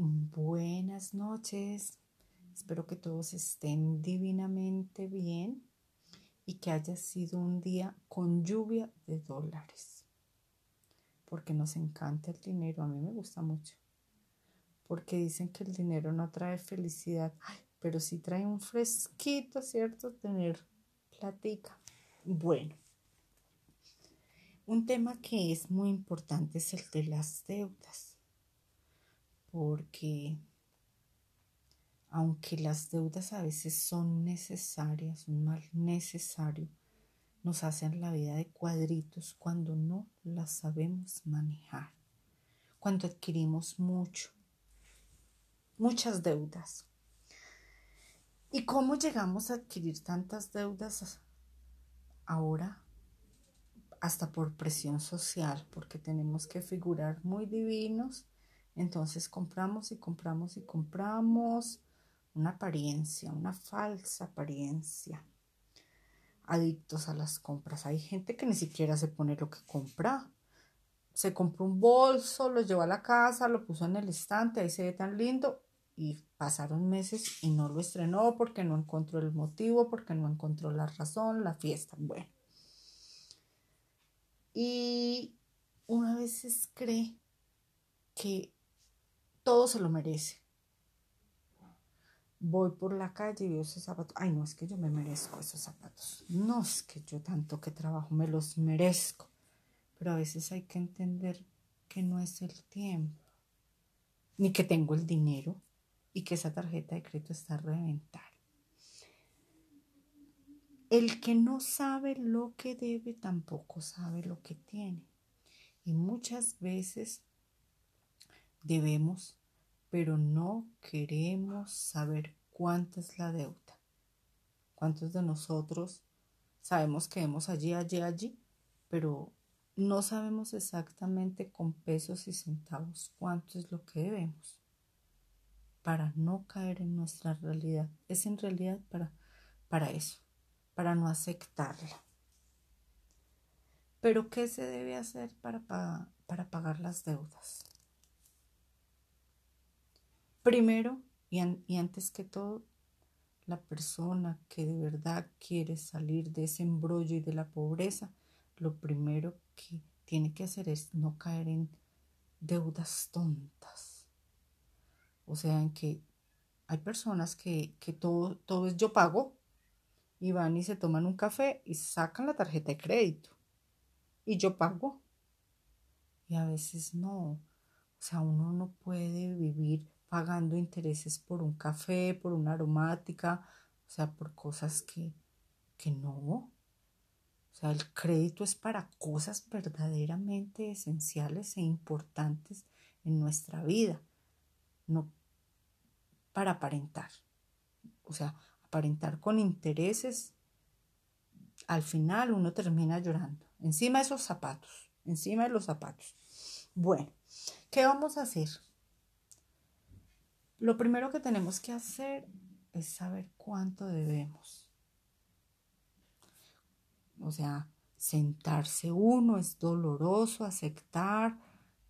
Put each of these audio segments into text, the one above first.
Buenas noches. Espero que todos estén divinamente bien y que haya sido un día con lluvia de dólares. Porque nos encanta el dinero, a mí me gusta mucho. Porque dicen que el dinero no trae felicidad, pero sí trae un fresquito, ¿cierto? Tener platica. Bueno, un tema que es muy importante es el de las deudas porque aunque las deudas a veces son necesarias, un mal necesario, nos hacen la vida de cuadritos cuando no las sabemos manejar, cuando adquirimos mucho, muchas deudas. ¿Y cómo llegamos a adquirir tantas deudas ahora? Hasta por presión social, porque tenemos que figurar muy divinos entonces compramos y compramos y compramos una apariencia, una falsa apariencia. Adictos a las compras. Hay gente que ni siquiera se pone lo que compra. Se compró un bolso, lo llevó a la casa, lo puso en el estante, ahí se ve tan lindo. Y pasaron meses y no lo estrenó porque no encontró el motivo, porque no encontró la razón, la fiesta. Bueno. Y una vez cree que todo se lo merece. Voy por la calle y veo esos zapatos. Ay, no es que yo me merezco esos zapatos. No es que yo tanto que trabajo me los merezco. Pero a veces hay que entender que no es el tiempo. Ni que tengo el dinero y que esa tarjeta de crédito está a reventar. El que no sabe lo que debe tampoco sabe lo que tiene. Y muchas veces debemos pero no queremos saber cuánta es la deuda. ¿Cuántos de nosotros sabemos que vemos allí, allí, allí, pero no sabemos exactamente con pesos y centavos cuánto es lo que debemos? Para no caer en nuestra realidad. Es en realidad para, para eso, para no aceptarla. Pero ¿qué se debe hacer para, para pagar las deudas? Primero y, antes que todo, la persona que de verdad quiere salir de ese embrollo y de la pobreza, lo primero que tiene que hacer es no caer en deudas tontas. O sea, en que hay personas que, que todo, todo es yo pago y van y se toman un café y sacan la tarjeta de crédito y yo pago. Y a veces no. O sea, uno no puede vivir pagando intereses por un café, por una aromática, o sea, por cosas que, que no. O sea, el crédito es para cosas verdaderamente esenciales e importantes en nuestra vida, no para aparentar. O sea, aparentar con intereses, al final uno termina llorando. Encima de esos zapatos, encima de los zapatos. Bueno, ¿qué vamos a hacer? Lo primero que tenemos que hacer es saber cuánto debemos. O sea, sentarse uno es doloroso, aceptar,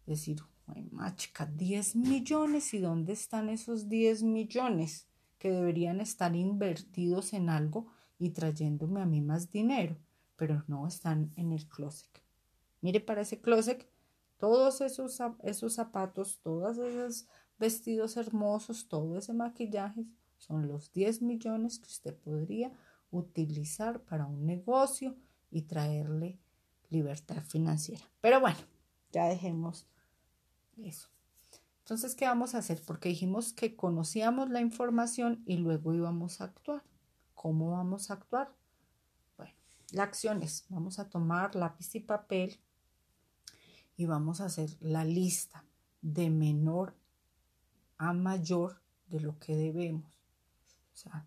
decir, machica, 10 millones y dónde están esos 10 millones que deberían estar invertidos en algo y trayéndome a mí más dinero, pero no están en el closet. Mire para ese closet todos esos, esos zapatos, todas esas vestidos hermosos, todo ese maquillaje, son los 10 millones que usted podría utilizar para un negocio y traerle libertad financiera. Pero bueno, ya dejemos eso. Entonces, ¿qué vamos a hacer? Porque dijimos que conocíamos la información y luego íbamos a actuar. ¿Cómo vamos a actuar? Bueno, la acción es, vamos a tomar lápiz y papel y vamos a hacer la lista de menor a mayor de lo que debemos. O sea,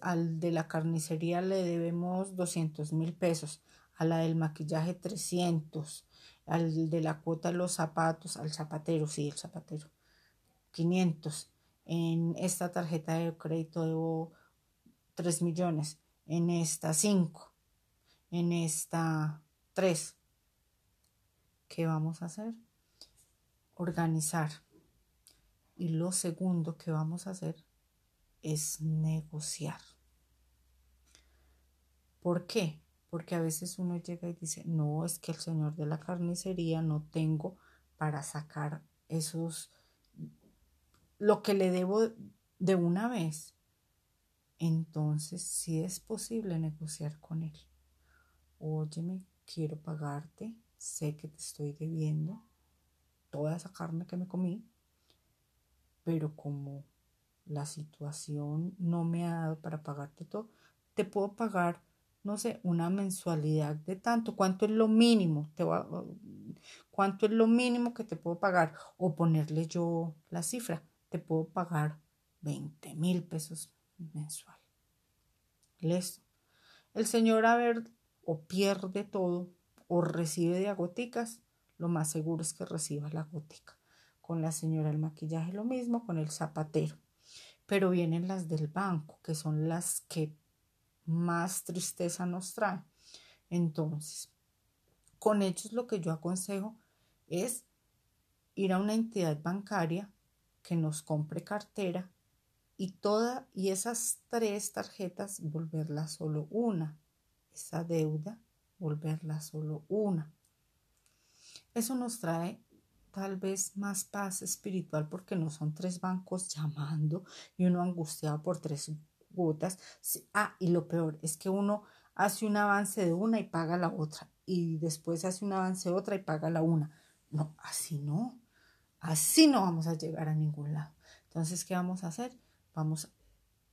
al de la carnicería le debemos 200 mil pesos, a la del maquillaje 300, al de la cuota de los zapatos, al zapatero, sí, el zapatero, 500. En esta tarjeta de crédito debo 3 millones, en esta 5, en esta 3. ¿Qué vamos a hacer? Organizar Y lo segundo que vamos a hacer es negociar. ¿Por qué? Porque a veces uno llega y dice, no, es que el señor de la carnicería no tengo para sacar esos, lo que le debo de una vez. Entonces, si es posible negociar con él. Óyeme, quiero pagarte, sé que te estoy debiendo toda esa carne que me comí, pero como la situación no me ha dado para pagarte todo, te puedo pagar, no sé, una mensualidad de tanto, cuánto es lo mínimo, te cuánto es lo mínimo que te puedo pagar o ponerle yo la cifra, te puedo pagar 20 mil pesos mensual. Listo. El señor a ver o pierde todo o recibe de agoticas, lo más seguro es que reciba la gótica. Con la señora el maquillaje lo mismo, con el zapatero. Pero vienen las del banco, que son las que más tristeza nos traen. Entonces, con ellos lo que yo aconsejo es ir a una entidad bancaria que nos compre cartera y toda y esas tres tarjetas volverla solo una. Esa deuda volverla solo una. Eso nos trae tal vez más paz espiritual porque no son tres bancos llamando y uno angustiado por tres cuotas. Ah, y lo peor es que uno hace un avance de una y paga la otra y después hace un avance de otra y paga la una. No, así no. Así no vamos a llegar a ningún lado. Entonces, ¿qué vamos a hacer? Vamos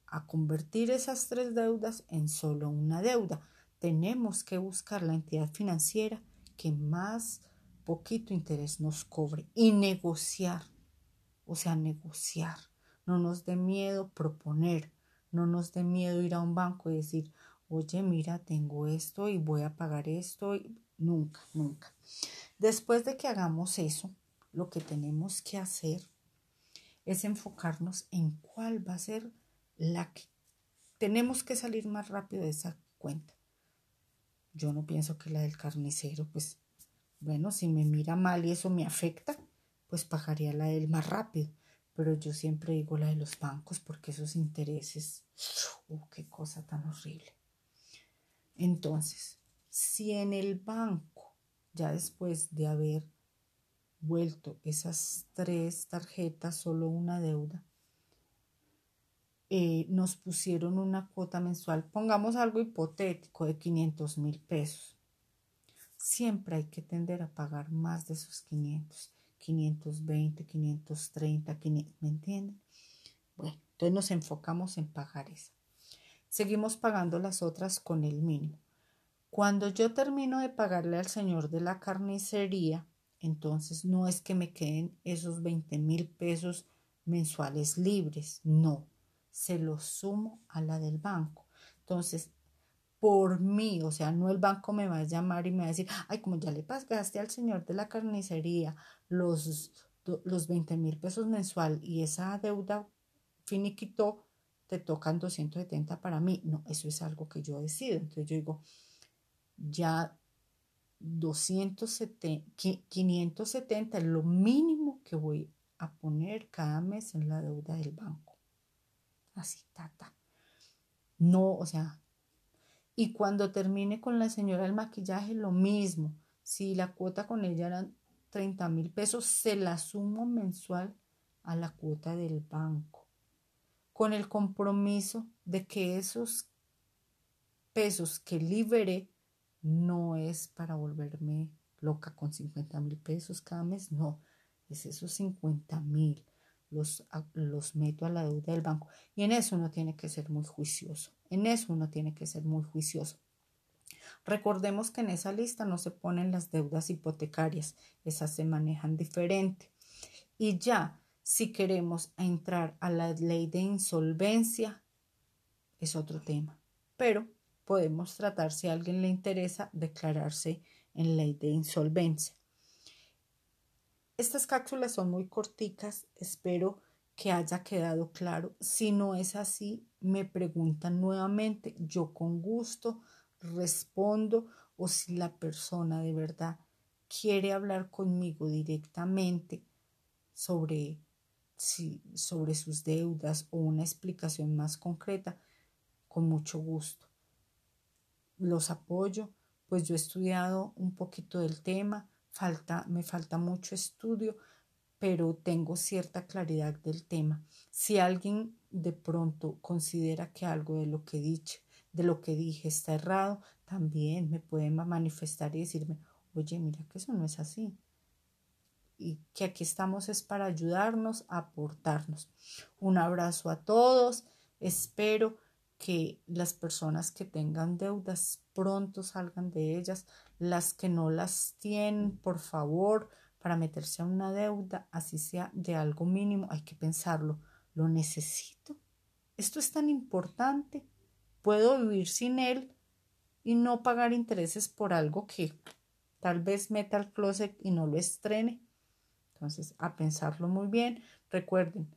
a convertir esas tres deudas en solo una deuda. Tenemos que buscar la entidad financiera que más poquito interés nos cobre y negociar, o sea, negociar. No nos dé miedo proponer, no nos dé miedo ir a un banco y decir, oye, mira, tengo esto y voy a pagar esto. Y... Nunca, nunca. Después de que hagamos eso, lo que tenemos que hacer es enfocarnos en cuál va a ser la que tenemos que salir más rápido de esa cuenta. Yo no pienso que la del carnicero, pues bueno, si me mira mal y eso me afecta, pues pagaría la del más rápido. Pero yo siempre digo la de los bancos porque esos intereses, qué cosa tan horrible. Entonces, si en el banco, ya después de haber vuelto esas tres tarjetas, solo una deuda, eh, nos pusieron una cuota mensual, pongamos algo hipotético de 500 mil pesos siempre hay que tender a pagar más de esos 500, 520, 530, 500, ¿me entienden? Bueno, entonces nos enfocamos en pagar esa. Seguimos pagando las otras con el mínimo. Cuando yo termino de pagarle al señor de la carnicería, entonces no es que me queden esos 20 mil pesos mensuales libres, no, se los sumo a la del banco. Entonces, por mí, o sea, no el banco me va a llamar y me va a decir, ay, como ya le pagaste al señor de la carnicería los, los 20 mil pesos mensual y esa deuda finiquitó, te tocan 270 para mí. No, eso es algo que yo decido. Entonces yo digo, ya 270, 570 es lo mínimo que voy a poner cada mes en la deuda del banco. Así, tata. No, o sea, y cuando termine con la señora el maquillaje, lo mismo. Si la cuota con ella eran 30 mil pesos, se la sumo mensual a la cuota del banco. Con el compromiso de que esos pesos que liberé no es para volverme loca con 50 mil pesos cada mes, no, es esos 50 mil. Los, los meto a la deuda del banco. Y en eso uno tiene que ser muy juicioso. En eso uno tiene que ser muy juicioso. Recordemos que en esa lista no se ponen las deudas hipotecarias, esas se manejan diferente. Y ya, si queremos entrar a la ley de insolvencia, es otro tema. Pero podemos tratar, si a alguien le interesa, declararse en ley de insolvencia. Estas cápsulas son muy corticas, espero que haya quedado claro. Si no es así, me preguntan nuevamente, yo con gusto respondo o si la persona de verdad quiere hablar conmigo directamente sobre sobre sus deudas o una explicación más concreta, con mucho gusto. Los apoyo, pues yo he estudiado un poquito del tema, falta, me falta mucho estudio, pero tengo cierta claridad del tema. Si alguien de pronto considera que algo de lo que dije, de lo que dije está errado, también me puede manifestar y decirme, oye, mira que eso no es así. Y que aquí estamos es para ayudarnos, a aportarnos. Un abrazo a todos. Espero que las personas que tengan deudas pronto salgan de ellas. Las que no las tienen, por favor, para meterse a una deuda, así sea de algo mínimo, hay que pensarlo. ¿Lo necesito? ¿Esto es tan importante? ¿Puedo vivir sin él y no pagar intereses por algo que tal vez meta al closet y no lo estrene? Entonces, a pensarlo muy bien. Recuerden,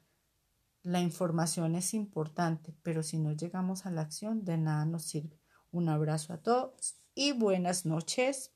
la información es importante, pero si no llegamos a la acción, de nada nos sirve. Un abrazo a todos y buenas noches.